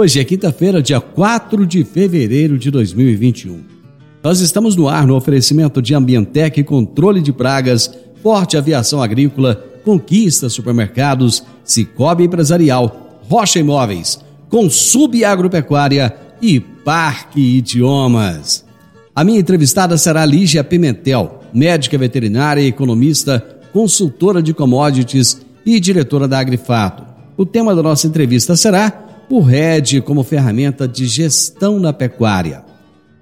Hoje é quinta-feira, dia 4 de fevereiro de 2021. Nós estamos no ar no oferecimento de Ambientec Controle de Pragas, Forte Aviação Agrícola, Conquista Supermercados, Cicobi Empresarial, Rocha Imóveis, Consub Agropecuária e Parque Idiomas. A minha entrevistada será Lígia Pimentel, médica veterinária, economista, consultora de commodities e diretora da Agrifato. O tema da nossa entrevista será o RED como ferramenta de gestão na pecuária.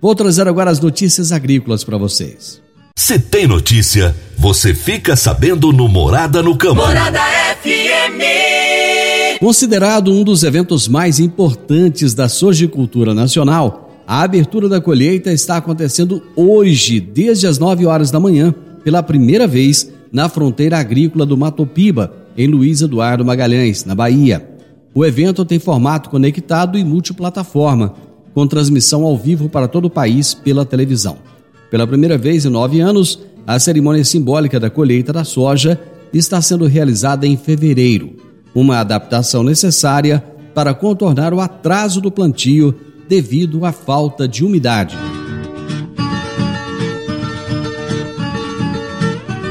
Vou trazer agora as notícias agrícolas para vocês. Se tem notícia, você fica sabendo no Morada no Campo. Morada FM. Considerado um dos eventos mais importantes da sojicultura nacional, a abertura da colheita está acontecendo hoje, desde as 9 horas da manhã, pela primeira vez na fronteira agrícola do Matopiba, em Luiz Eduardo Magalhães, na Bahia. O evento tem formato conectado e multiplataforma, com transmissão ao vivo para todo o país pela televisão. Pela primeira vez em nove anos, a cerimônia simbólica da colheita da soja está sendo realizada em fevereiro, uma adaptação necessária para contornar o atraso do plantio devido à falta de umidade.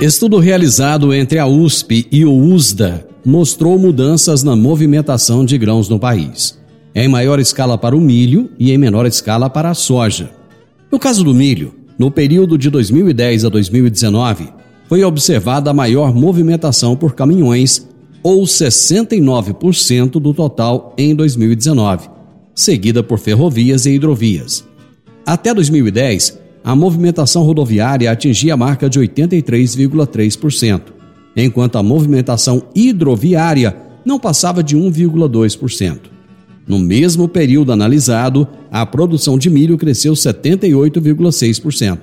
Estudo realizado entre a USP e o USDA mostrou mudanças na movimentação de grãos no país, em maior escala para o milho e em menor escala para a soja. No caso do milho, no período de 2010 a 2019, foi observada a maior movimentação por caminhões, ou 69% do total em 2019, seguida por ferrovias e hidrovias. Até 2010, a movimentação rodoviária atingia a marca de 83,3%, enquanto a movimentação hidroviária não passava de 1,2%. No mesmo período analisado, a produção de milho cresceu 78,6%.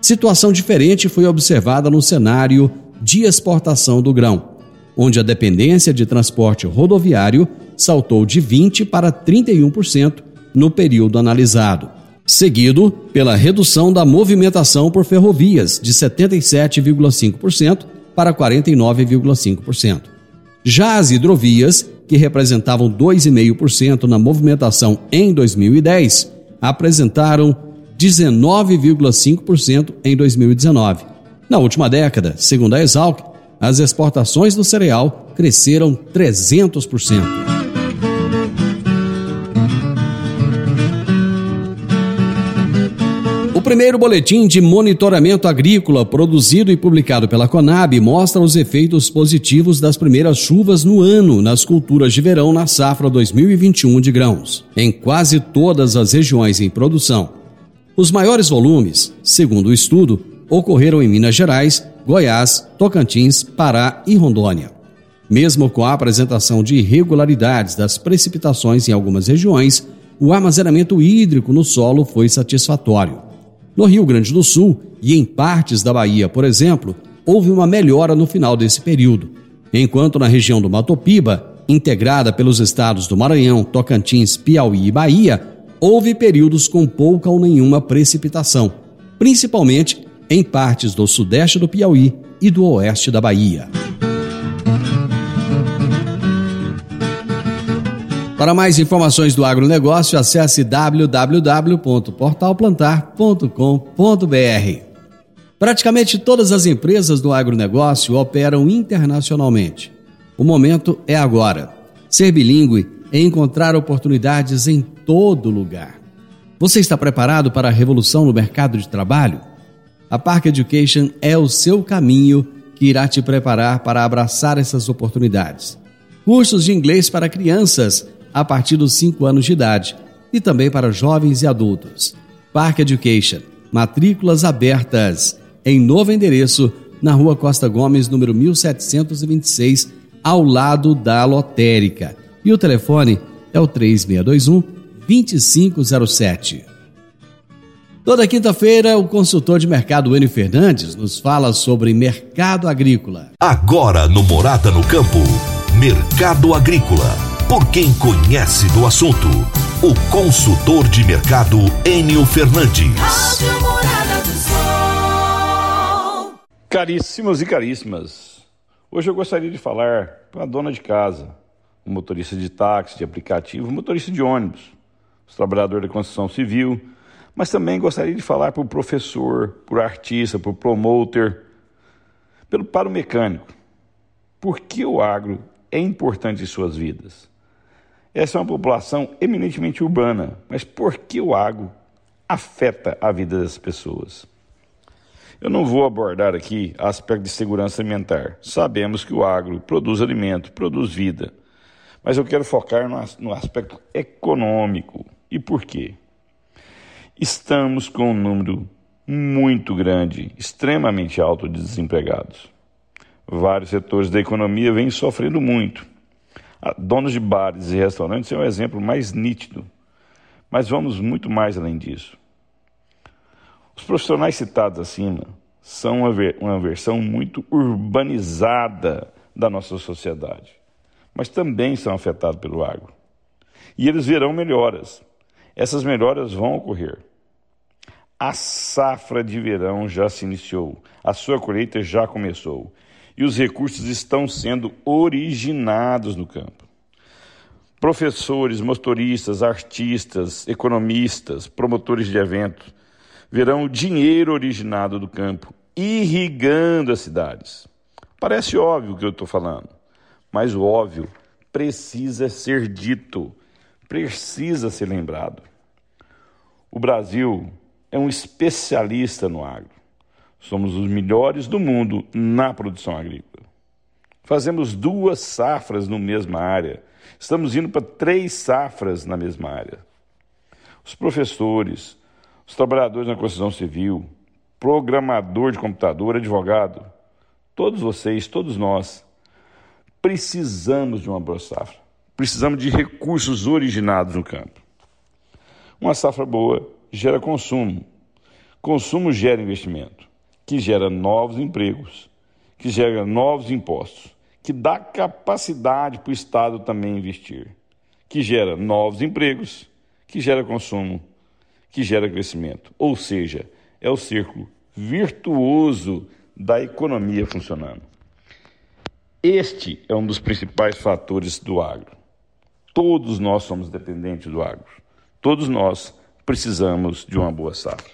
Situação diferente foi observada no cenário de exportação do grão, onde a dependência de transporte rodoviário saltou de 20% para 31% no período analisado, seguido pela redução da movimentação por ferrovias, de 77,5% para 49,5%. Já as hidrovias, que representavam 2,5% na movimentação em 2010, apresentaram 19,5% em 2019. Na última década, segundo a Exalc, as exportações do cereal cresceram 300%. Primeiro boletim de monitoramento agrícola produzido e publicado pela Conab mostra os efeitos positivos das primeiras chuvas no ano nas culturas de verão na safra 2021 de grãos, em quase todas as regiões em produção. Os maiores volumes, segundo o estudo, ocorreram em Minas Gerais, Goiás, Tocantins, Pará e Rondônia. Mesmo com a apresentação de irregularidades das precipitações em algumas regiões, o armazenamento hídrico no solo foi satisfatório. No Rio Grande do Sul e em partes da Bahia, por exemplo, houve uma melhora no final desse período, enquanto na região do Matopiba, integrada pelos estados do Maranhão, Tocantins, Piauí e Bahia, houve períodos com pouca ou nenhuma precipitação, principalmente em partes do sudeste do Piauí e do oeste da Bahia. Para mais informações do agronegócio, acesse www.portalplantar.com.br. Praticamente todas as empresas do agronegócio operam internacionalmente. O momento é agora. Ser bilíngue é encontrar oportunidades em todo lugar. Você está preparado para a revolução no mercado de trabalho? A Park Education é o seu caminho que irá te preparar para abraçar essas oportunidades. Cursos de inglês para crianças a partir dos 5 anos de idade e também para jovens e adultos. Park Education, matrículas abertas em novo endereço na Rua Costa Gomes, número 1726, ao lado da lotérica. E o telefone é o 3621 2507. Toda quinta-feira, o consultor de mercado Enio Fernandes nos fala sobre mercado agrícola. Agora no Morada no Campo, Mercado Agrícola. Por quem conhece do assunto, o consultor de mercado Enio Fernandes. Caríssimos e caríssimas, hoje eu gostaria de falar com a dona de casa, o motorista de táxi, de aplicativo, o motorista de ônibus, os trabalhadores da construção civil, mas também gostaria de falar para o professor, para o artista, para o promoter, pelo, para o mecânico. Por que o agro é importante em suas vidas? Essa é uma população eminentemente urbana, mas por que o agro afeta a vida das pessoas? Eu não vou abordar aqui aspecto de segurança alimentar. Sabemos que o agro produz alimento, produz vida. Mas eu quero focar no aspecto econômico. E por quê? estamos com um número muito grande, extremamente alto de desempregados. Vários setores da economia vêm sofrendo muito. Donos de bares e restaurantes é um exemplo mais nítido, mas vamos muito mais além disso. Os profissionais citados acima são uma, uma versão muito urbanizada da nossa sociedade, mas também são afetados pelo agro. E eles verão melhoras, essas melhoras vão ocorrer. A safra de verão já se iniciou, a sua colheita já começou e os recursos estão sendo originados no campo. Professores, motoristas, artistas, economistas, promotores de eventos verão o dinheiro originado do campo irrigando as cidades. Parece óbvio o que eu estou falando, mas o óbvio precisa ser dito precisa ser lembrado. O Brasil é um especialista no agro. Somos os melhores do mundo na produção agrícola. Fazemos duas safras na mesma área. Estamos indo para três safras na mesma área. Os professores, os trabalhadores na construção civil, programador de computador, advogado, todos vocês, todos nós, precisamos de uma boa safra. Precisamos de recursos originados no campo. Uma safra boa gera consumo. Consumo gera investimento, que gera novos empregos, que gera novos impostos, que dá capacidade para o Estado também investir, que gera novos empregos, que gera consumo, que gera crescimento. Ou seja, é o círculo virtuoso da economia funcionando. Este é um dos principais fatores do agro. Todos nós somos dependentes do agro. Todos nós precisamos de uma boa safra.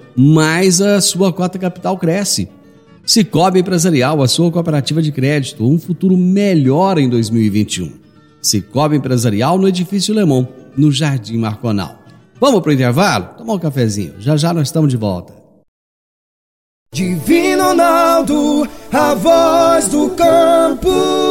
mais a sua cota capital cresce. Cicobi Empresarial, a sua cooperativa de crédito, um futuro melhor em 2021. Cicobi Empresarial no Edifício Lemon, no Jardim Marconal. Vamos para o intervalo? Tomar um cafezinho. Já já nós estamos de volta. Divino Ronaldo, a voz do campo.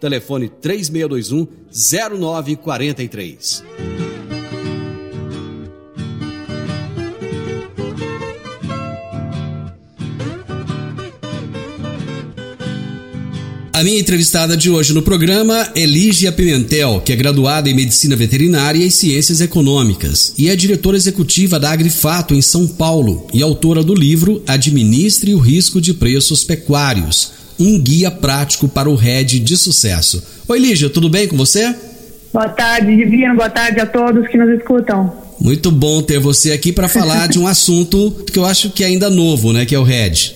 telefone 3621 0943. A minha entrevistada de hoje no programa é Lígia Pimentel, que é graduada em Medicina Veterinária e Ciências Econômicas e é diretora executiva da Agrifato em São Paulo e autora do livro Administre o Risco de Preços Pecuários um guia prático para o RED de sucesso. Oi Lígia, tudo bem com você? Boa tarde, Divino, boa tarde a todos que nos escutam. Muito bom ter você aqui para falar de um assunto que eu acho que é ainda novo, né, que é o RED.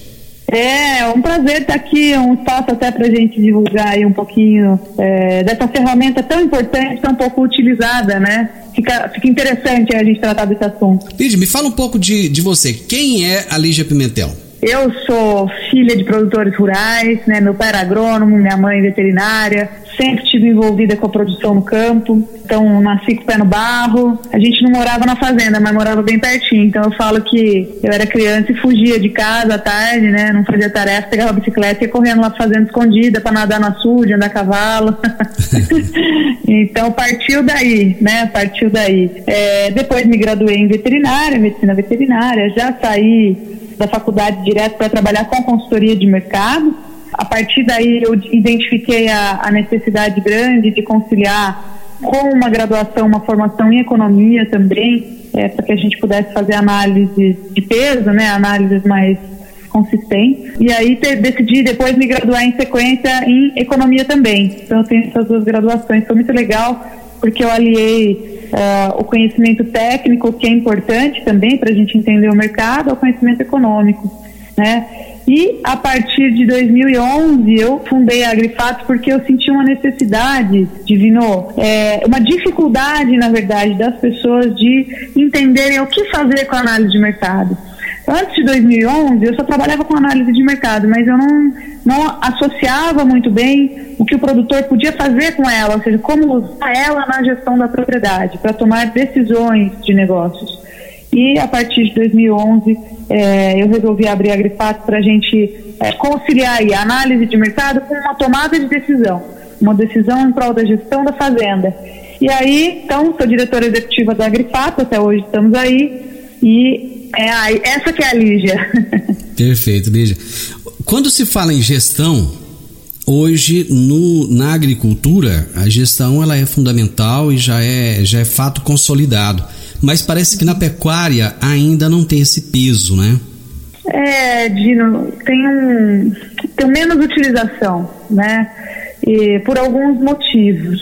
É, é um prazer estar aqui, um espaço até para a gente divulgar aí um pouquinho é, dessa ferramenta tão importante, tão pouco utilizada, né? Fica, fica interessante a gente tratar desse assunto. Lígia, me fala um pouco de, de você. Quem é a Lígia Pimentel? Eu sou filha de produtores rurais, né? Meu pai era agrônomo, minha mãe veterinária. Sempre estive envolvida com a produção no campo. Então, nasci com o pé no barro. A gente não morava na fazenda, mas morava bem pertinho. Então, eu falo que eu era criança e fugia de casa à tarde, né? Não fazia tarefa, pegava a bicicleta e ia correndo lá fazenda escondida para nadar na açude, andar a cavalo. então, partiu daí, né? Partiu daí. É, depois me graduei em veterinária, medicina veterinária. Já saí da faculdade direto para trabalhar com consultoria de mercado. A partir daí eu identifiquei a, a necessidade grande de conciliar com uma graduação, uma formação em economia também, é, para que a gente pudesse fazer análise de peso, né, análises mais consistentes. E aí te, decidi depois me graduar em sequência em economia também. Então eu tenho essas duas graduações. Foi muito legal porque eu aliei uh, o conhecimento técnico, que é importante também para a gente entender o mercado, ao conhecimento econômico. Né? E a partir de 2011 eu fundei a Agrifato porque eu senti uma necessidade, Divino, é, uma dificuldade, na verdade, das pessoas de entenderem o que fazer com a análise de mercado. Antes de 2011, eu só trabalhava com análise de mercado, mas eu não, não associava muito bem o que o produtor podia fazer com ela, ou seja, como usar ela na gestão da propriedade, para tomar decisões de negócios. E a partir de 2011, é, eu resolvi abrir a Agrifato para a gente é, conciliar a análise de mercado com uma tomada de decisão, uma decisão em prol da gestão da fazenda. E aí, então, sou diretora executiva da Agrifato, até hoje estamos aí, e é, essa que é a Lígia. Perfeito, Lígia. Quando se fala em gestão, hoje no, na agricultura, a gestão ela é fundamental e já é, já é fato consolidado. Mas parece que na pecuária ainda não tem esse peso, né? É, Dino, tem um tem menos utilização, né? E por alguns motivos.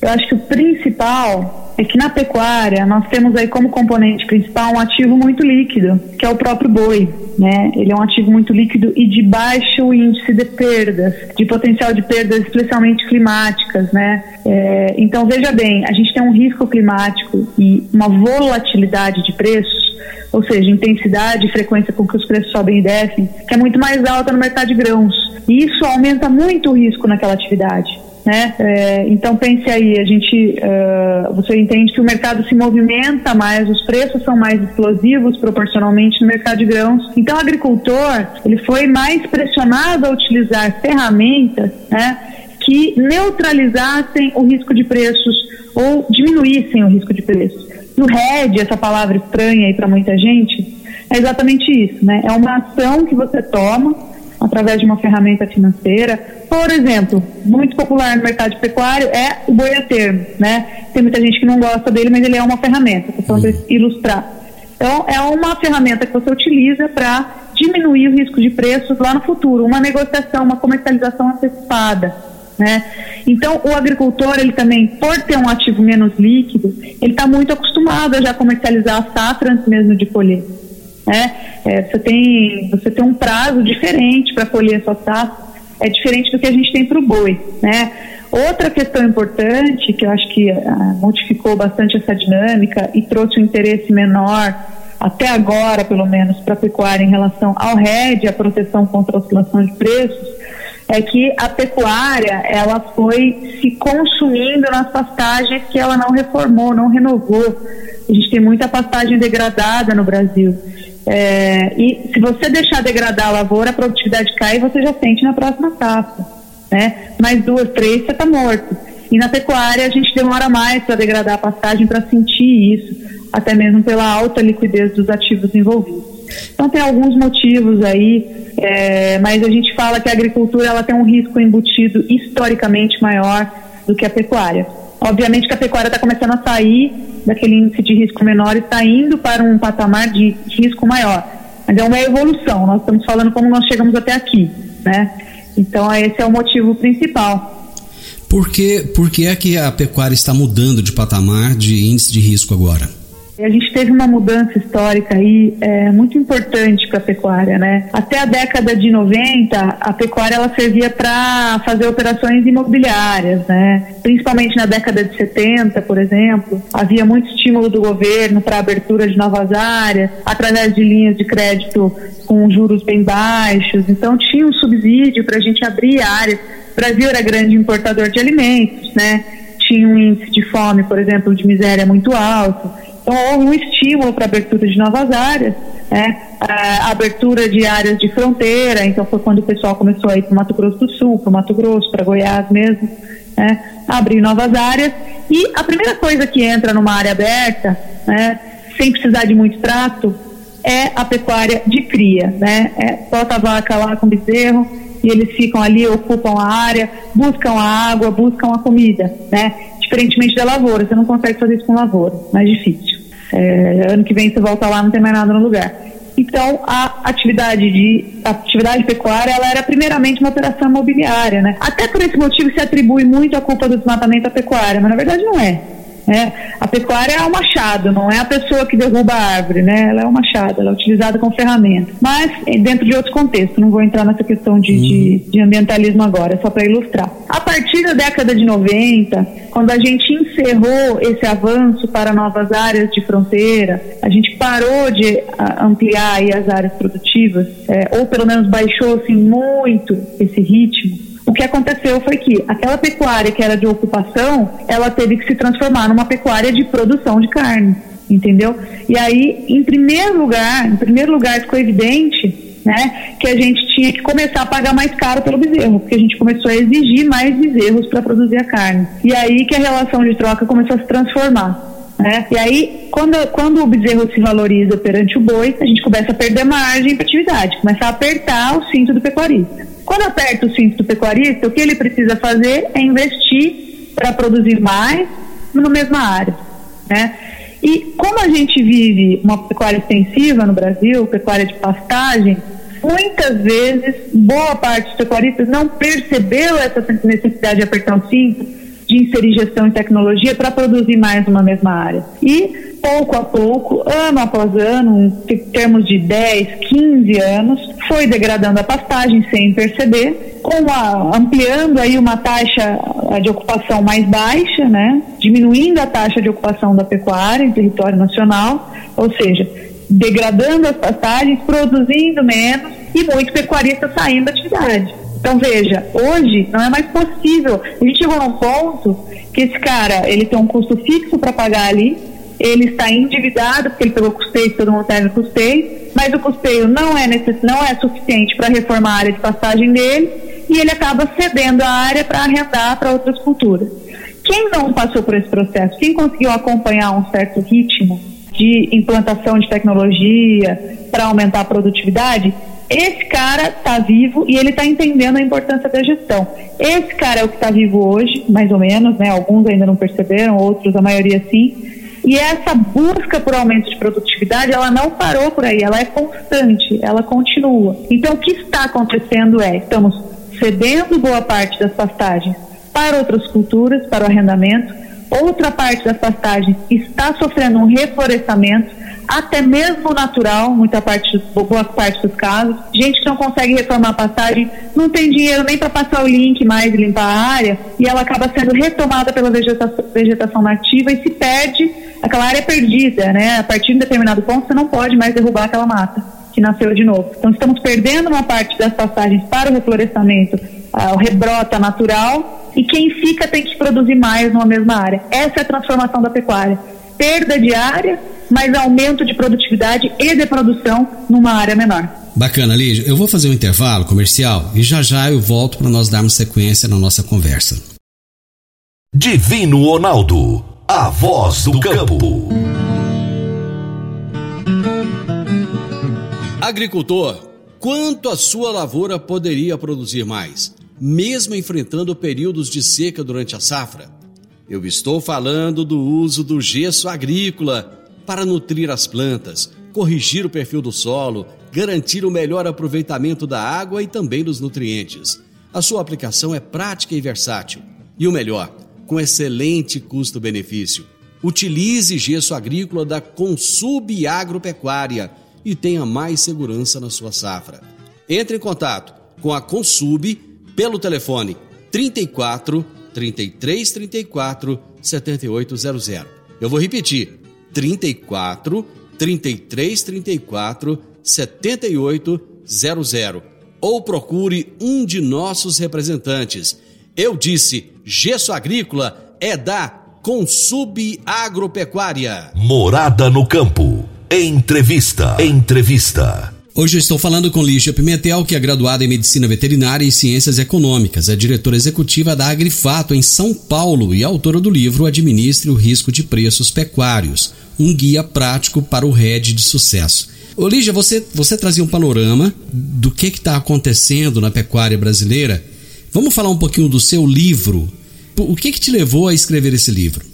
Eu acho que o principal é que na pecuária nós temos aí como componente principal um ativo muito líquido, que é o próprio boi. Né? Ele é um ativo muito líquido e de baixo índice de perdas, de potencial de perdas especialmente climáticas. Né? É, então, veja bem, a gente tem um risco climático e uma volatilidade de preços, ou seja, intensidade e frequência com que os preços sobem e descem, que é muito mais alta no mercado de grãos. E isso aumenta muito o risco naquela atividade né? É, então pense aí, a gente, uh, você entende que o mercado se movimenta mais, os preços são mais explosivos proporcionalmente no mercado de grãos. Então o agricultor ele foi mais pressionado a utilizar ferramentas, né? Que neutralizassem o risco de preços ou diminuíssem o risco de preços. E o RED, essa palavra estranha aí para muita gente, é exatamente isso, né? É uma ação que você toma através de uma ferramenta financeira. Por exemplo, muito popular no mercado de pecuário é o boi a termo, né? Tem muita gente que não gosta dele, mas ele é uma ferramenta, falando para ilustrar. Então, é uma ferramenta que você utiliza para diminuir o risco de preços lá no futuro, uma negociação, uma comercialização antecipada. Né? Então, o agricultor, ele também, por ter um ativo menos líquido, ele está muito acostumado a já comercializar a safra antes mesmo de colher né? É, você, tem, você tem um prazo diferente para colher a sua safra, é diferente do que a gente tem para o boi, né? Outra questão importante, que eu acho que ah, modificou bastante essa dinâmica e trouxe um interesse menor, até agora pelo menos, para a pecuária em relação ao RED, a proteção contra a oscilação de preços, é que a pecuária ela foi se consumindo nas pastagens que ela não reformou, não renovou. A gente tem muita pastagem degradada no Brasil. É, e se você deixar degradar a lavoura, a produtividade cai e você já sente na próxima safra. Né? Mais duas, três, você está morto. E na pecuária a gente demora mais para degradar a pastagem para sentir isso, até mesmo pela alta liquidez dos ativos envolvidos. Então tem alguns motivos aí, é, mas a gente fala que a agricultura ela tem um risco embutido historicamente maior do que a pecuária. Obviamente que a pecuária está começando a sair daquele índice de risco menor e está indo para um patamar de risco maior. Mas é uma evolução, nós estamos falando como nós chegamos até aqui, né? Então esse é o motivo principal. Por que, por que é que a pecuária está mudando de patamar de índice de risco agora? A gente teve uma mudança histórica aí é, muito importante para a pecuária, né? Até a década de 90, a pecuária ela servia para fazer operações imobiliárias, né? Principalmente na década de 70, por exemplo, havia muito estímulo do governo para abertura de novas áreas, através de linhas de crédito com juros bem baixos. Então tinha um subsídio para a gente abrir áreas. O Brasil era grande importador de alimentos, né? Tinha um índice de fome, por exemplo, de miséria muito alto. Então, houve um estímulo para abertura de novas áreas, né? a abertura de áreas de fronteira, então foi quando o pessoal começou a ir para o Mato Grosso do Sul, para o Mato Grosso, para Goiás mesmo, né? abrir novas áreas. E a primeira coisa que entra numa área aberta, né? sem precisar de muito trato, é a pecuária de cria. Né? É, bota a vaca lá com bezerro, e eles ficam ali, ocupam a área, buscam a água, buscam a comida, né? Diferentemente da lavoura, você não consegue fazer isso com lavoura, mais difícil. É, ano que vem você volta lá, não tem mais nada no lugar. Então, a atividade de a atividade pecuária, ela era primeiramente uma operação imobiliária, né? Até por esse motivo se atribui muito a culpa do desmatamento à pecuária, mas na verdade não é. Né? A pecuária é o machado, não é a pessoa que derruba a árvore, né? Ela é o machado, ela é utilizada como ferramenta. Mas eh, dentro de outros contextos, não vou entrar nessa questão de, uhum. de, de ambientalismo agora, só para ilustrar. A partir da década de 90, quando a gente encerrou esse avanço para novas áreas de fronteira, a gente parou de ampliar as áreas produtivas, é, ou pelo menos baixou assim, muito esse ritmo o que aconteceu foi que aquela pecuária que era de ocupação, ela teve que se transformar numa pecuária de produção de carne, entendeu? E aí, em primeiro lugar, em primeiro lugar ficou evidente, né, que a gente tinha que começar a pagar mais caro pelo bezerro, porque a gente começou a exigir mais bezerros para produzir a carne. E aí que a relação de troca começou a se transformar. Né? E aí, quando, quando o bezerro se valoriza perante o boi, a gente começa a perder margem para atividade, começa a apertar o cinto do pecuarista. Quando aperta o cinto do pecuarista, o que ele precisa fazer é investir para produzir mais na mesma área. Né? E como a gente vive uma pecuária extensiva no Brasil, pecuária de pastagem, muitas vezes boa parte dos pecuaristas não percebeu essa necessidade de apertar o cinto de inserir gestão e tecnologia para produzir mais numa mesma área. E pouco a pouco, ano após ano, em termos de 10, 15 anos, foi degradando a pastagem sem perceber, com a, ampliando aí uma taxa de ocupação mais baixa, né? diminuindo a taxa de ocupação da pecuária em território nacional, ou seja, degradando as pastagens, produzindo menos e muitos pecuaristas saindo da atividade. Então veja, hoje não é mais possível. A gente chegou num ponto que esse cara ele tem um custo fixo para pagar ali, ele está endividado porque ele pegou custeio, todo mundo pega custeio, mas o custeio não é necess... não é suficiente para reformar a área de passagem dele e ele acaba cedendo a área para arrendar para outras culturas. Quem não passou por esse processo, quem conseguiu acompanhar um certo ritmo de implantação de tecnologia para aumentar a produtividade, esse cara está vivo e ele está entendendo a importância da gestão. Esse cara é o que está vivo hoje, mais ou menos, né? Alguns ainda não perceberam, outros, a maioria sim. E essa busca por aumento de produtividade, ela não parou por aí, ela é constante, ela continua. Então, o que está acontecendo é, estamos cedendo boa parte das pastagens para outras culturas, para o arrendamento. Outra parte das pastagens está sofrendo um reflorestamento até mesmo natural, muita parte, boa parte dos casos. Gente que não consegue reformar a passagem, não tem dinheiro nem para passar o link mais e limpar a área, e ela acaba sendo retomada pela vegetação, vegetação nativa e se perde, aquela área é perdida, né? A partir de um determinado ponto, você não pode mais derrubar aquela mata que nasceu de novo. Então, estamos perdendo uma parte das passagens para o reflorestamento, ah, o rebrota natural, e quem fica tem que produzir mais numa mesma área. Essa é a transformação da pecuária. Perda de área mas aumento de produtividade e de produção numa área menor. Bacana, Lígia. Eu vou fazer um intervalo comercial e já já eu volto para nós darmos sequência na nossa conversa. Divino Ronaldo, a voz do campo. Agricultor, quanto a sua lavoura poderia produzir mais, mesmo enfrentando períodos de seca durante a safra? Eu estou falando do uso do gesso agrícola para nutrir as plantas, corrigir o perfil do solo, garantir o melhor aproveitamento da água e também dos nutrientes. A sua aplicação é prática e versátil. E o melhor, com excelente custo-benefício. Utilize gesso agrícola da Consub Agropecuária e tenha mais segurança na sua safra. Entre em contato com a Consub pelo telefone 34 33 34 7800. Eu vou repetir: 34 33 34 7800 ou procure um de nossos representantes. Eu disse: gesso agrícola é da Consub Agropecuária. Morada no campo. Entrevista. Entrevista. Hoje eu estou falando com Lígia Pimentel, que é graduada em Medicina Veterinária e Ciências Econômicas, é diretora executiva da Agrifato em São Paulo e autora do livro Administre o Risco de Preços Pecuários, um guia prático para o RED de sucesso. Ô Lígia, você, você trazia um panorama do que está acontecendo na pecuária brasileira. Vamos falar um pouquinho do seu livro. O que, que te levou a escrever esse livro?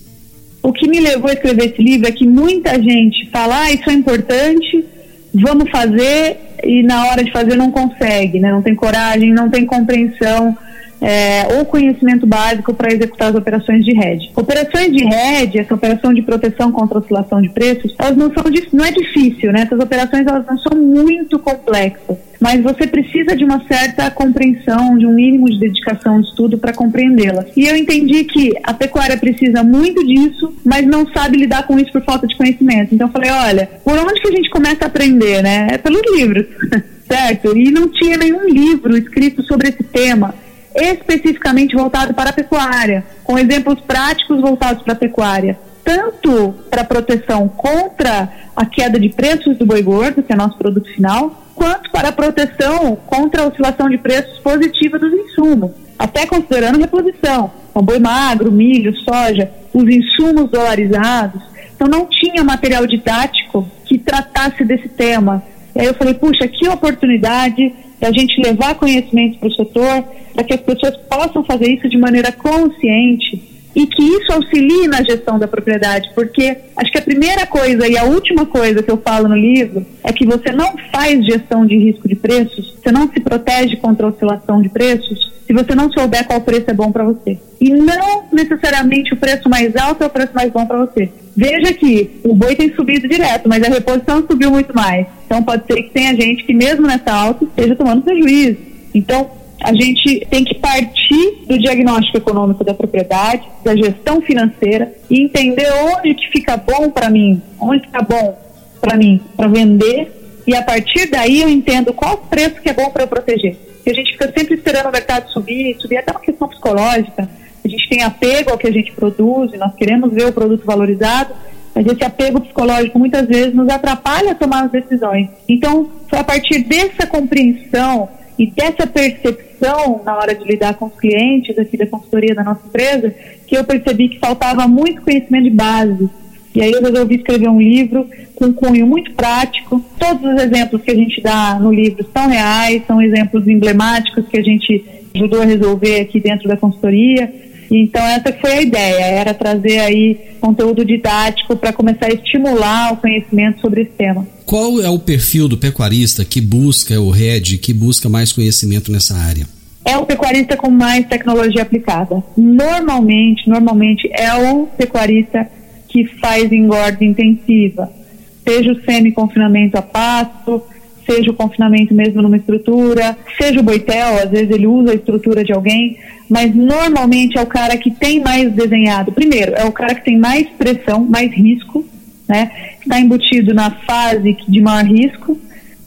O que me levou a escrever esse livro é que muita gente fala, ah, isso é importante, vamos fazer, e na hora de fazer não consegue, né? não tem coragem, não tem compreensão é, ou conhecimento básico para executar as operações de RED. Operações de RED, essa operação de proteção contra oscilação de preços, elas não são não é difícil, né? Essas operações elas não são muito complexas, mas você precisa de uma certa compreensão, de um mínimo de dedicação de estudo para compreendê-las. E eu entendi que a pecuária precisa muito disso, mas não sabe lidar com isso por falta de conhecimento. Então eu falei, olha, por onde que a gente começa a aprender, né? É pelos livros. certo? E não tinha nenhum livro escrito sobre esse tema especificamente voltado para a pecuária, com exemplos práticos voltados para a pecuária, tanto para proteção contra a queda de preços do boi gordo, que é nosso produto final, quanto para a proteção contra a oscilação de preços positiva dos insumos, até considerando reposição, o boi magro, milho, soja, os insumos dolarizados. Então não tinha material didático que tratasse desse tema. E aí eu falei, puxa, que oportunidade da gente levar conhecimento para o setor, para que as pessoas possam fazer isso de maneira consciente e que isso auxilie na gestão da propriedade, porque acho que a primeira coisa e a última coisa que eu falo no livro é que você não faz gestão de risco de preços, você não se protege contra a oscilação de preços se você não souber qual preço é bom para você. E não necessariamente o preço mais alto é o preço mais bom para você. Veja que o boi tem subido direto, mas a reposição subiu muito mais. Então pode ser que tenha gente que mesmo nessa alta esteja tomando prejuízo. Então a gente tem que partir do diagnóstico econômico da propriedade, da gestão financeira e entender onde que fica bom para mim, onde está bom para mim para vender e a partir daí eu entendo qual preço que é bom para eu proteger. A gente fica sempre esperando o mercado subir, subir até uma questão psicológica. A gente tem apego ao que a gente produz, e nós queremos ver o produto valorizado, mas esse apego psicológico muitas vezes nos atrapalha a tomar as decisões. Então, foi a partir dessa compreensão e dessa percepção na hora de lidar com os clientes aqui da consultoria da nossa empresa que eu percebi que faltava muito conhecimento de base. E aí eu resolvi escrever um livro com cunho muito prático. Todos os exemplos que a gente dá no livro são reais, são exemplos emblemáticos que a gente ajudou a resolver aqui dentro da consultoria. Então essa foi a ideia, era trazer aí conteúdo didático para começar a estimular o conhecimento sobre esse tema. Qual é o perfil do pecuarista que busca o RED, que busca mais conhecimento nessa área? É o pecuarista com mais tecnologia aplicada. Normalmente, normalmente é o pecuarista que faz engorda intensiva, seja o semi-confinamento a pasto, seja o confinamento mesmo numa estrutura, seja o boitel, às vezes ele usa a estrutura de alguém, mas normalmente é o cara que tem mais desenhado. Primeiro, é o cara que tem mais pressão, mais risco, né? Está embutido na fase de maior risco.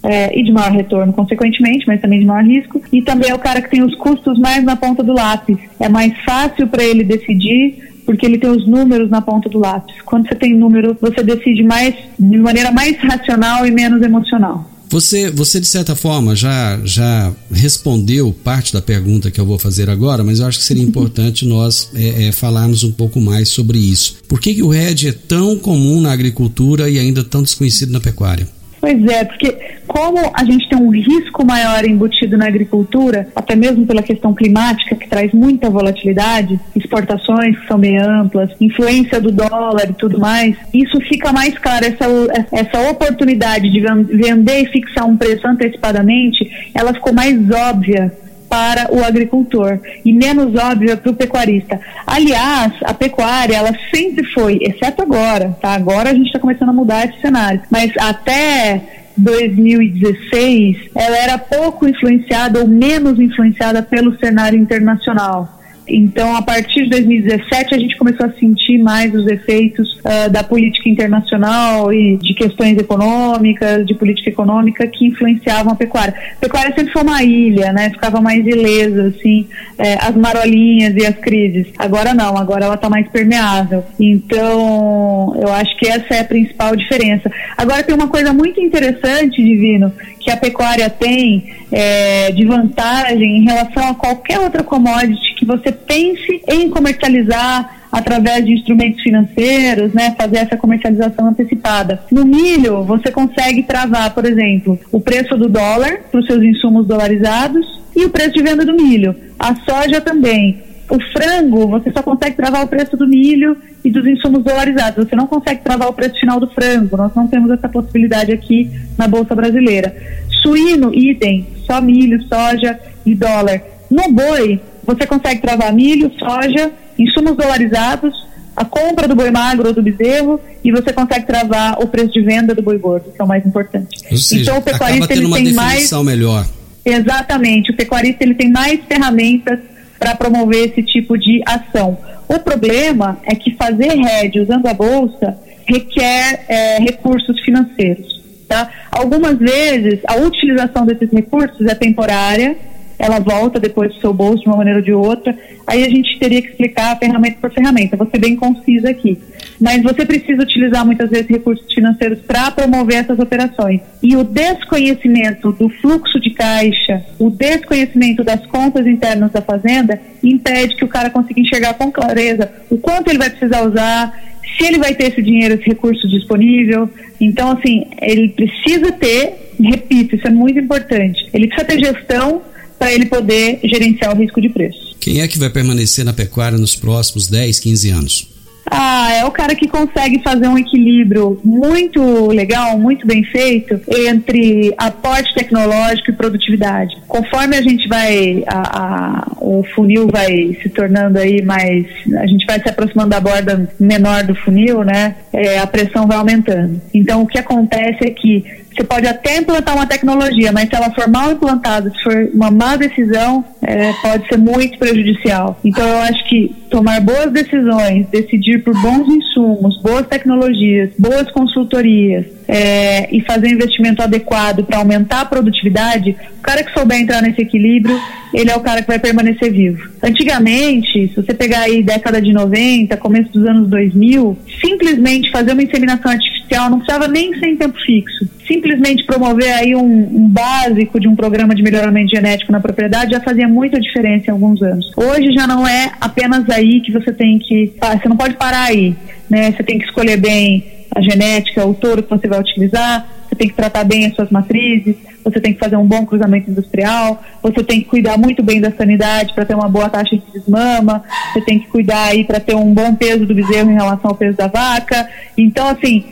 É, e de maior retorno, consequentemente, mas também de maior risco. E também é o cara que tem os custos mais na ponta do lápis. É mais fácil para ele decidir porque ele tem os números na ponta do lápis. Quando você tem número, você decide mais de maneira mais racional e menos emocional. Você, você de certa forma já, já respondeu parte da pergunta que eu vou fazer agora, mas eu acho que seria importante nós é, é, falarmos um pouco mais sobre isso. Por que, que o RED é tão comum na agricultura e ainda tão desconhecido na pecuária? Pois é, porque como a gente tem um risco maior embutido na agricultura, até mesmo pela questão climática, que traz muita volatilidade, exportações que são bem amplas, influência do dólar e tudo mais, isso fica mais claro, essa, essa oportunidade de vender e fixar um preço antecipadamente, ela ficou mais óbvia para o agricultor e menos óbvia para o pecuarista. Aliás, a pecuária ela sempre foi, exceto agora, tá? Agora a gente está começando a mudar esse cenário, mas até 2016 ela era pouco influenciada ou menos influenciada pelo cenário internacional. Então, a partir de 2017, a gente começou a sentir mais os efeitos uh, da política internacional e de questões econômicas, de política econômica que influenciavam a pecuária. A pecuária sempre foi uma ilha, né? Ficava mais ilesa, assim, eh, as marolinhas e as crises. Agora não, agora ela está mais permeável. Então, eu acho que essa é a principal diferença. Agora, tem uma coisa muito interessante, Divino, que a pecuária tem é, de vantagem em relação a qualquer outra commodity que você pense em comercializar através de instrumentos financeiros, né, fazer essa comercialização antecipada. No milho, você consegue travar, por exemplo, o preço do dólar para os seus insumos dolarizados e o preço de venda do milho. A soja também. O frango, você só consegue travar o preço do milho e dos insumos dolarizados. Você não consegue travar o preço final do frango. Nós não temos essa possibilidade aqui na Bolsa Brasileira. Suíno, idem, só milho, soja e dólar. No boi, você consegue travar milho, soja, insumos dolarizados, a compra do boi magro ou do bezerro e você consegue travar o preço de venda do boi gordo, que é o mais importante. Seja, então o pecuarista ele tem mais melhor. Exatamente, o pecuarista ele tem mais ferramentas para promover esse tipo de ação. O problema é que fazer RED usando a bolsa requer é, recursos financeiros. Tá? Algumas vezes a utilização desses recursos é temporária, ela volta depois do seu bolso de uma maneira ou de outra. Aí a gente teria que explicar ferramenta por ferramenta. Vou ser bem concisa aqui. Mas você precisa utilizar muitas vezes recursos financeiros para promover essas operações. E o desconhecimento do fluxo de caixa, o desconhecimento das contas internas da fazenda, impede que o cara consiga enxergar com clareza o quanto ele vai precisar usar, se ele vai ter esse dinheiro, esse recurso disponível. Então, assim, ele precisa ter, repito, isso é muito importante, ele precisa ter gestão para ele poder gerenciar o risco de preço. Quem é que vai permanecer na pecuária nos próximos 10, 15 anos? Ah, é o cara que consegue fazer um equilíbrio muito legal, muito bem feito entre aporte tecnológico e produtividade. Conforme a gente vai, a, a, o funil vai se tornando aí mais, a gente vai se aproximando da borda menor do funil, né? É, a pressão vai aumentando. Então, o que acontece é que você pode até implantar uma tecnologia, mas se ela for mal implantada, se for uma má decisão, é, pode ser muito prejudicial. Então eu acho que tomar boas decisões, decidir por bons insumos, boas tecnologias, boas consultorias é, e fazer um investimento adequado para aumentar a produtividade, o cara que souber entrar nesse equilíbrio, ele é o cara que vai permanecer vivo. Antigamente, se você pegar aí década de 90, começo dos anos 2000, simplesmente fazer uma inseminação artificial não precisava nem ser em tempo fixo. Simplesmente promover aí um, um básico de um programa de melhoramento genético na propriedade já fazia muita diferença em alguns anos. Hoje já não é apenas aí que você tem que, ah, você não pode parar aí, né? Você tem que escolher bem a genética, o touro que você vai utilizar, você tem que tratar bem as suas matrizes, você tem que fazer um bom cruzamento industrial, você tem que cuidar muito bem da sanidade para ter uma boa taxa de desmama, você tem que cuidar aí para ter um bom peso do bezerro em relação ao peso da vaca. Então, assim,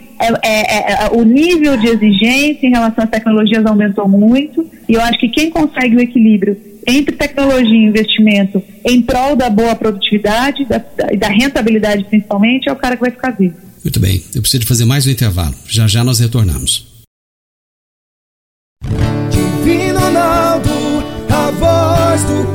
é, é, é, o nível de exigência em relação às tecnologias aumentou muito e eu acho que quem consegue o equilíbrio entre tecnologia e investimento em prol da boa produtividade e da, da, rentabilidade principalmente é o cara que vai ficar vivo. Muito bem, eu preciso de fazer mais um intervalo. Já já nós retornamos. Divino Ronaldo, a voz do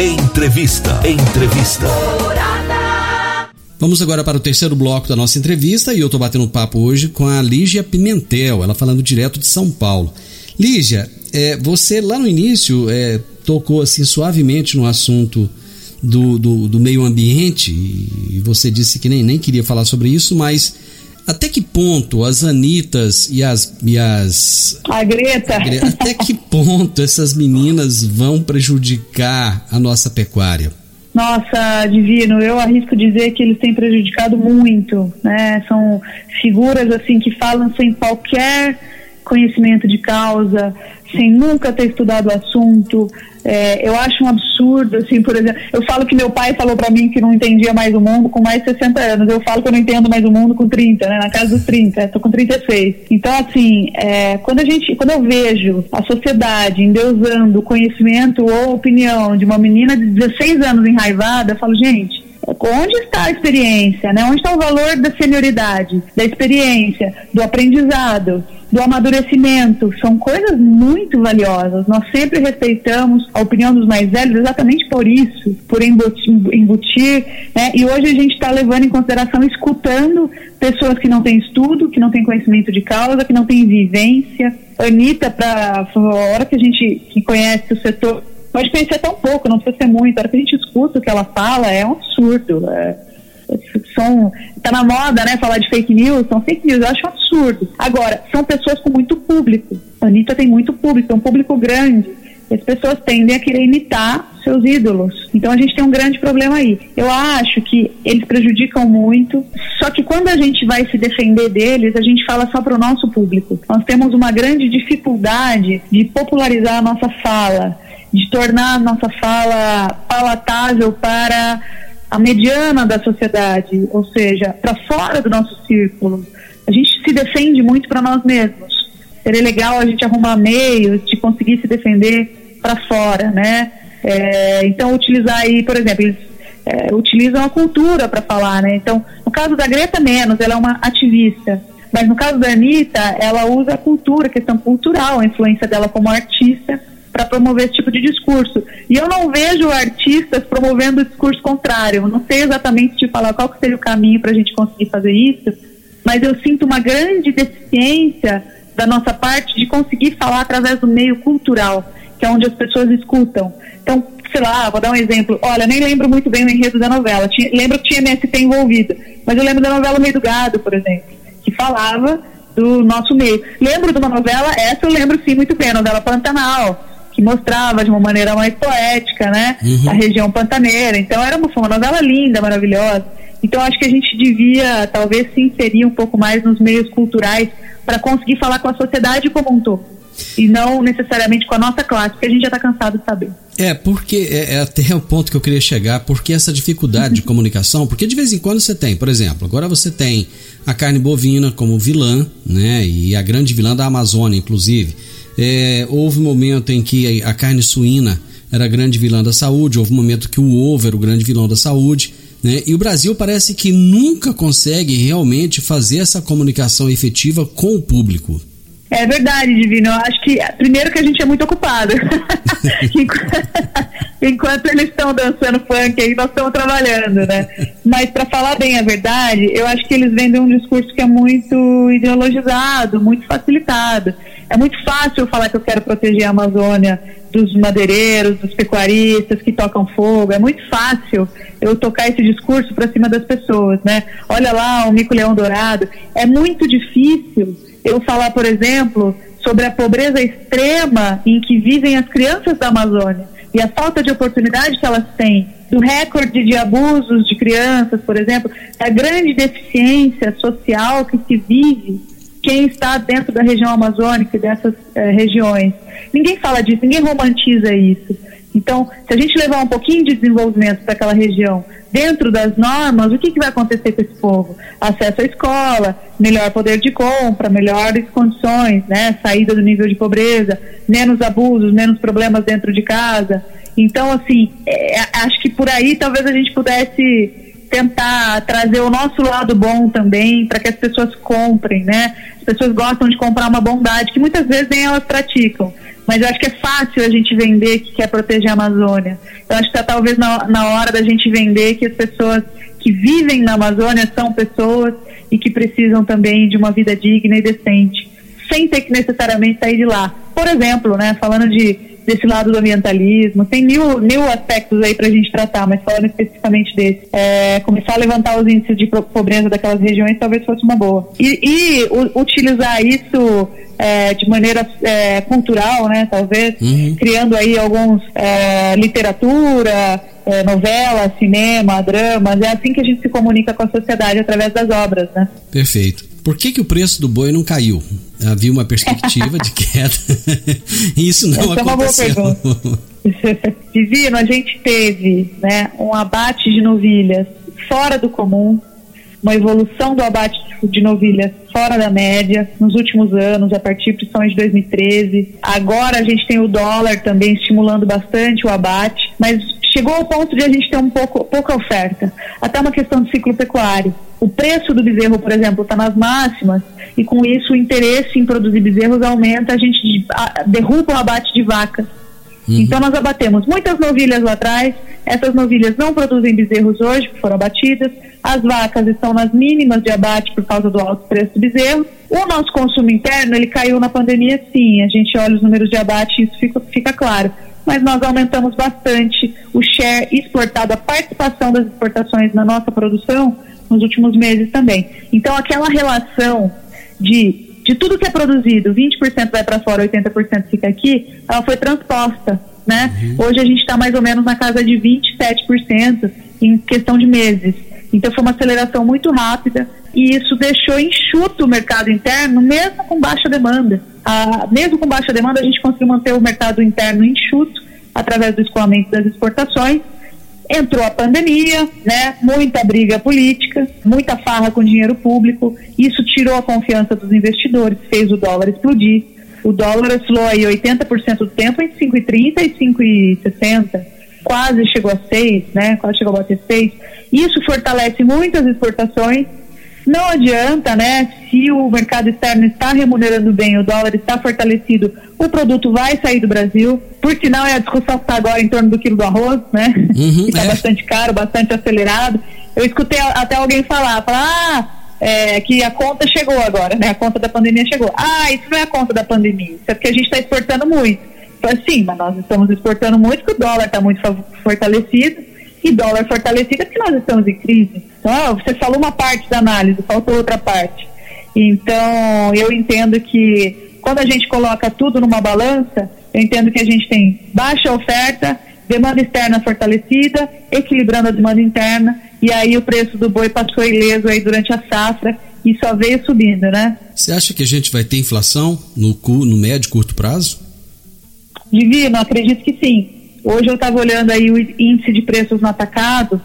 Entrevista. Entrevista. Vamos agora para o terceiro bloco da nossa entrevista e eu estou batendo papo hoje com a Lígia Pimentel, ela falando direto de São Paulo. Lígia, é, você lá no início é, tocou assim suavemente no assunto do, do, do, meio ambiente e você disse que nem, nem queria falar sobre isso, mas até que ponto as Anitas e as. E as a Greta. Até que ponto essas meninas vão prejudicar a nossa pecuária? Nossa, Divino, eu arrisco dizer que eles têm prejudicado muito, né? São figuras assim que falam sem qualquer conhecimento de causa, sem nunca ter estudado o assunto. É, eu acho um absurdo, assim, por exemplo, eu falo que meu pai falou para mim que não entendia mais o mundo com mais de 60 anos. Eu falo que eu não entendo mais o mundo com 30, né? Na casa dos 30, estou com 36. Então, assim, é, quando a gente, quando eu vejo a sociedade endeusando o conhecimento ou opinião de uma menina de 16 anos enraivada, eu falo, gente, onde está a experiência, né? Onde está o valor da senioridade, da experiência, do aprendizado? Do amadurecimento. São coisas muito valiosas. Nós sempre respeitamos a opinião dos mais velhos exatamente por isso, por embutir, né? e hoje a gente está levando em consideração, escutando pessoas que não têm estudo, que não têm conhecimento de causa, que não têm vivência. Anitta, para a hora que a gente que conhece o setor, pode conhecer tão pouco, não precisa ser muito, a hora que a gente escuta o que ela fala, é um absurdo. É, são tá na moda, né, falar de fake news, são fake news, eu acho um absurdo. Agora, são pessoas com muito público. A Anitta tem muito público, é um público grande. As pessoas tendem a querer imitar seus ídolos. Então a gente tem um grande problema aí. Eu acho que eles prejudicam muito, só que quando a gente vai se defender deles, a gente fala só para o nosso público. Nós temos uma grande dificuldade de popularizar a nossa fala, de tornar a nossa fala palatável para a mediana da sociedade, ou seja, para fora do nosso círculo. A gente se defende muito para nós mesmos. Seria legal a gente arrumar meios de conseguir se defender para fora, né? É, então, utilizar aí, por exemplo, eles é, utilizam a cultura para falar, né? Então, no caso da Greta, menos, ela é uma ativista. Mas no caso da Anitta, ela usa a cultura, a questão cultural, a influência dela como artista para promover esse tipo de discurso. E eu não vejo artistas promovendo o discurso contrário. Não sei exatamente te falar qual que seria o caminho para a gente conseguir fazer isso, mas eu sinto uma grande deficiência da nossa parte de conseguir falar através do meio cultural, que é onde as pessoas escutam. Então, sei lá, vou dar um exemplo. Olha, nem lembro muito bem o enredo da novela. Tinha, lembro que tinha MST envolvido, mas eu lembro da novela Meio do Gado, por exemplo, que falava do nosso meio. Lembro de uma novela, essa eu lembro sim muito bem, a novela Pantanal, que mostrava de uma maneira mais poética, né, uhum. a região pantaneira. Então era uma, uma novela linda, maravilhosa. Então acho que a gente devia talvez se inserir um pouco mais nos meios culturais para conseguir falar com a sociedade como um todo e não necessariamente com a nossa classe, porque a gente já está cansado de saber. É, porque é, é, até o ponto que eu queria chegar, porque essa dificuldade de comunicação, porque de vez em quando você tem, por exemplo, agora você tem a carne bovina como vilã, né, e a grande vilã da Amazônia, inclusive. É, houve um momento em que a carne suína era a grande vilã da saúde, houve um momento que o ovo era o grande vilão da saúde. Né? E o Brasil parece que nunca consegue realmente fazer essa comunicação efetiva com o público. É verdade, Divino. Eu acho que, primeiro, que a gente é muito ocupado. Enquanto eles estão dançando funk aí, nós estamos trabalhando, né? Mas, para falar bem a verdade, eu acho que eles vendem um discurso que é muito ideologizado, muito facilitado. É muito fácil falar que eu quero proteger a Amazônia dos madeireiros, dos pecuaristas que tocam fogo. É muito fácil eu tocar esse discurso para cima das pessoas, né? Olha lá o mico-leão dourado. É muito difícil eu falar, por exemplo, sobre a pobreza extrema em que vivem as crianças da Amazônia e a falta de oportunidade que elas têm, do recorde de abusos de crianças, por exemplo, a grande deficiência social que se vive quem está dentro da região amazônica e dessas eh, regiões. Ninguém fala disso, ninguém romantiza isso. Então, se a gente levar um pouquinho de desenvolvimento para aquela região dentro das normas, o que, que vai acontecer com esse povo? Acesso à escola, melhor poder de compra, melhores condições, né? saída do nível de pobreza, menos abusos, menos problemas dentro de casa. Então, assim, é, acho que por aí talvez a gente pudesse tentar trazer o nosso lado bom também para que as pessoas comprem, né? As pessoas gostam de comprar uma bondade que muitas vezes nem elas praticam. Mas eu acho que é fácil a gente vender que quer proteger a Amazônia. Eu acho que está talvez na, na hora da gente vender que as pessoas que vivem na Amazônia são pessoas e que precisam também de uma vida digna e decente, sem ter que necessariamente sair de lá. Por exemplo, né, falando de desse lado do ambientalismo. Tem mil, mil aspectos aí para a gente tratar, mas falando especificamente desse. É, começar a levantar os índices de pobreza daquelas regiões talvez fosse uma boa. E, e u, utilizar isso é, de maneira é, cultural, né, talvez, uhum. criando aí alguns é, literatura, é, novela, cinema, dramas. É assim que a gente se comunica com a sociedade através das obras, né? Perfeito. Por que, que o preço do boi não caiu? Havia uma perspectiva de queda. Isso não Essa aconteceu. É uma boa pergunta. Divino, a gente teve né, um abate de novilhas fora do comum, uma evolução do abate de novilhas fora da média nos últimos anos, a partir principalmente de 2013. Agora a gente tem o dólar também estimulando bastante o abate, mas chegou ao ponto de a gente ter um pouco, pouca oferta. Até uma questão de ciclo pecuário. O preço do bezerro, por exemplo, está nas máximas e com isso o interesse em produzir bezerros aumenta, a gente derruba o abate de vacas. Uhum. Então nós abatemos muitas novilhas lá atrás, essas novilhas não produzem bezerros hoje, que foram abatidas, as vacas estão nas mínimas de abate por causa do alto preço do bezerro. O nosso consumo interno, ele caiu na pandemia sim, a gente olha os números de abate e isso fica, fica claro mas nós aumentamos bastante o share exportado, a participação das exportações na nossa produção nos últimos meses também. Então, aquela relação de, de tudo que é produzido, 20% vai para fora, 80% fica aqui, ela foi transposta. Né? Uhum. Hoje a gente está mais ou menos na casa de 27% em questão de meses. Então foi uma aceleração muito rápida e isso deixou enxuto o mercado interno, mesmo com baixa demanda. Ah, mesmo com baixa demanda, a gente conseguiu manter o mercado interno enxuto através do escoamento das exportações. Entrou a pandemia, né? Muita briga política, muita farra com dinheiro público. Isso tirou a confiança dos investidores, fez o dólar explodir. O dólar oscilou aí 80% do tempo em 5,30 e 5,60. Quase chegou a 6, né? Quase chegou a bater 6. Isso fortalece muitas exportações não adianta, né? Se o mercado externo está remunerando bem, o dólar está fortalecido, o produto vai sair do Brasil. Por sinal, é a discussão que está agora em torno do quilo do arroz, né? Uhum, que está é. bastante caro, bastante acelerado. Eu escutei até alguém falar, falar, ah, é, que a conta chegou agora, né? A conta da pandemia chegou. Ah, isso não é a conta da pandemia, isso é porque a gente está exportando muito. Então, sim, mas nós estamos exportando muito, porque o dólar está muito fortalecido e dólar fortalecido, porque nós estamos em crise. Então, você falou uma parte da análise, faltou outra parte. Então, eu entendo que quando a gente coloca tudo numa balança, eu entendo que a gente tem baixa oferta, demanda externa fortalecida, equilibrando a demanda interna, e aí o preço do boi passou ileso aí durante a safra e só veio subindo, né? Você acha que a gente vai ter inflação no, no médio e curto prazo? Divino, acredito que sim. Hoje eu estava olhando aí o índice de preços no atacado,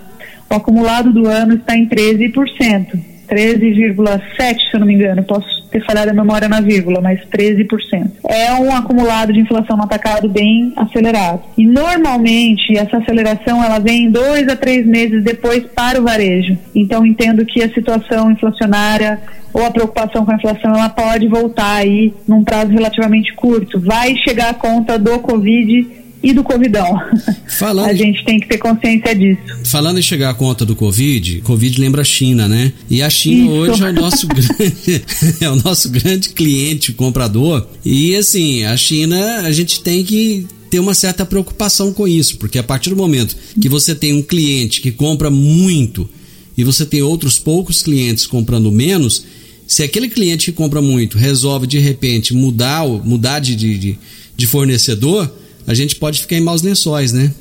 o acumulado do ano está em 13%. 13,7%, se eu não me engano. Posso ter falhado a memória na vírgula, mas 13%. É um acumulado de inflação no atacado bem acelerado. E normalmente essa aceleração ela vem dois a três meses depois para o varejo. Então entendo que a situação inflacionária ou a preocupação com a inflação ela pode voltar aí num prazo relativamente curto. Vai chegar a conta do Covid e do Covidão. Falando, a gente tem que ter consciência disso. Falando em chegar à conta do Covid, Covid lembra a China, né? E a China Isso. hoje é o nosso grande, é o nosso grande cliente comprador. E assim, a China, a gente tem que ter uma certa preocupação com isso, porque a partir do momento que você tem um cliente que compra muito e você tem outros poucos clientes comprando menos, se aquele cliente que compra muito resolve de repente mudar, mudar de, de, de fornecedor, a gente pode ficar em maus lençóis, né?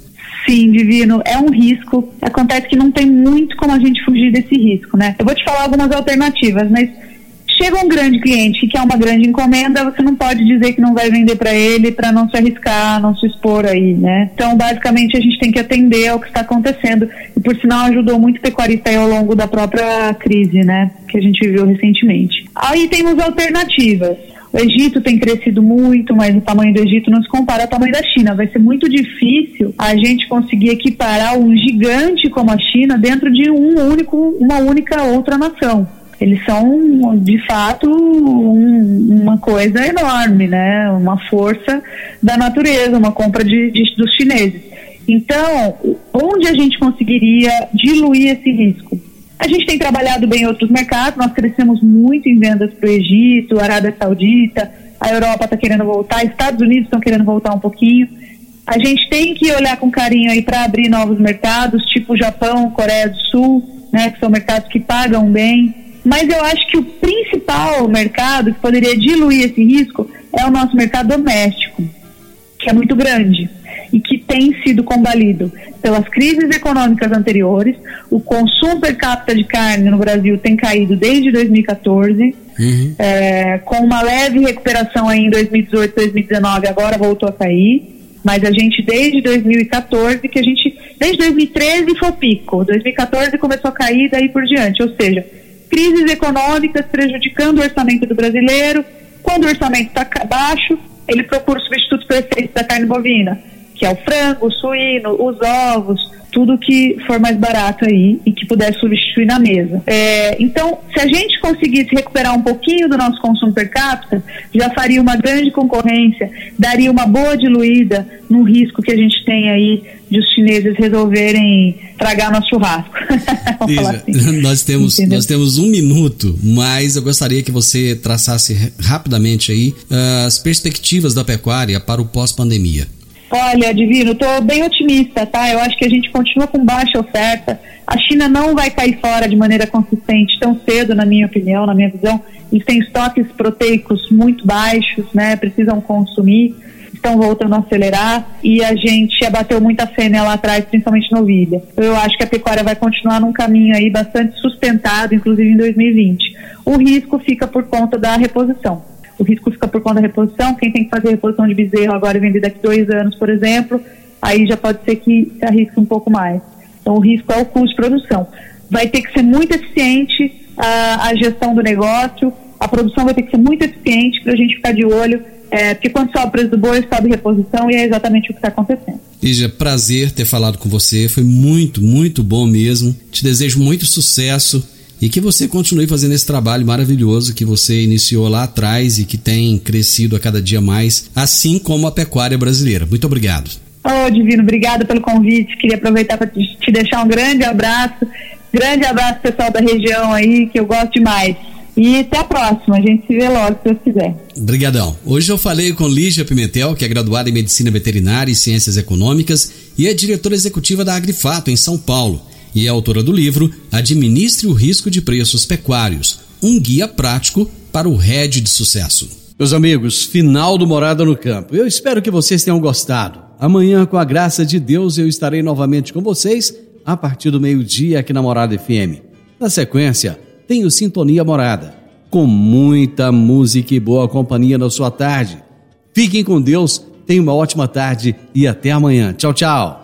Sim, Divino, é um risco. Acontece que não tem muito como a gente fugir desse risco, né? Eu vou te falar algumas alternativas, mas chega um grande cliente que quer uma grande encomenda, você não pode dizer que não vai vender para ele para não se arriscar, não se expor aí, né? Então, basicamente, a gente tem que atender ao que está acontecendo. E, por sinal, ajudou muito o pecuarista aí ao longo da própria crise, né? Que a gente viveu recentemente. Aí temos alternativas. O Egito tem crescido muito, mas o tamanho do Egito não se compara ao tamanho da China. Vai ser muito difícil a gente conseguir equiparar um gigante como a China dentro de um único, uma única outra nação. Eles são, de fato, um, uma coisa enorme, né? Uma força da natureza, uma compra de, de, dos chineses. Então, onde a gente conseguiria diluir esse risco? A gente tem trabalhado bem em outros mercados, nós crescemos muito em vendas para o Egito, Arábia Saudita, a Europa está querendo voltar, Estados Unidos estão querendo voltar um pouquinho. A gente tem que olhar com carinho aí para abrir novos mercados, tipo Japão, Coreia do Sul, né, que são mercados que pagam bem. Mas eu acho que o principal mercado que poderia diluir esse risco é o nosso mercado doméstico, que é muito grande e que tem sido combalido pelas crises econômicas anteriores. O consumo per capita de carne no Brasil tem caído desde 2014, uhum. é, com uma leve recuperação aí em 2018, 2019, agora voltou a cair. Mas a gente, desde 2014, que a gente, desde 2013 foi o pico, 2014 começou a cair daí por diante, ou seja, crises econômicas prejudicando o orçamento do brasileiro. Quando o orçamento está baixo, ele procura o substituto perfeito da carne bovina que é o frango, o suíno, os ovos, tudo que for mais barato aí e que puder substituir na mesa. É, então, se a gente conseguisse recuperar um pouquinho do nosso consumo per capita, já faria uma grande concorrência, daria uma boa diluída no risco que a gente tem aí de os chineses resolverem tragar nosso churrasco. assim. nós temos nós temos um minuto, mas eu gostaria que você traçasse rapidamente aí uh, as perspectivas da pecuária para o pós-pandemia. Olha, Divino, estou bem otimista, tá? Eu acho que a gente continua com baixa oferta. A China não vai cair fora de maneira consistente tão cedo, na minha opinião, na minha visão. Eles têm estoques proteicos muito baixos, né? Precisam consumir, estão voltando a acelerar e a gente abateu muita fêmea lá atrás, principalmente no. Eu acho que a pecuária vai continuar num caminho aí bastante sustentado, inclusive em 2020. O risco fica por conta da reposição o risco fica por conta da reposição. Quem tem que fazer reposição de bezerro agora e vender daqui dois anos, por exemplo, aí já pode ser que se arrisque um pouco mais. Então, o risco é o custo de produção. Vai ter que ser muito eficiente a, a gestão do negócio, a produção vai ter que ser muito eficiente para a gente ficar de olho, é, porque quando sobe o preço do boi, sobe reposição e é exatamente o que está acontecendo. Lígia, prazer ter falado com você, foi muito, muito bom mesmo. Te desejo muito sucesso e que você continue fazendo esse trabalho maravilhoso que você iniciou lá atrás e que tem crescido a cada dia mais, assim como a pecuária brasileira. Muito obrigado. Ô, oh, Divino, obrigada pelo convite. Queria aproveitar para te deixar um grande abraço. Grande abraço, pessoal da região aí, que eu gosto demais. E até a próxima, a gente se vê logo, se Deus quiser. Obrigadão. Hoje eu falei com Lígia Pimentel, que é graduada em Medicina Veterinária e Ciências Econômicas e é diretora executiva da Agrifato, em São Paulo e é autora do livro Administre o Risco de Preços Pecuários, um guia prático para o RED de sucesso. Meus amigos, final do Morada no Campo. Eu espero que vocês tenham gostado. Amanhã, com a graça de Deus, eu estarei novamente com vocês a partir do meio-dia aqui na Morada FM. Na sequência, tenho Sintonia Morada, com muita música e boa companhia na sua tarde. Fiquem com Deus, tenham uma ótima tarde e até amanhã. Tchau, tchau.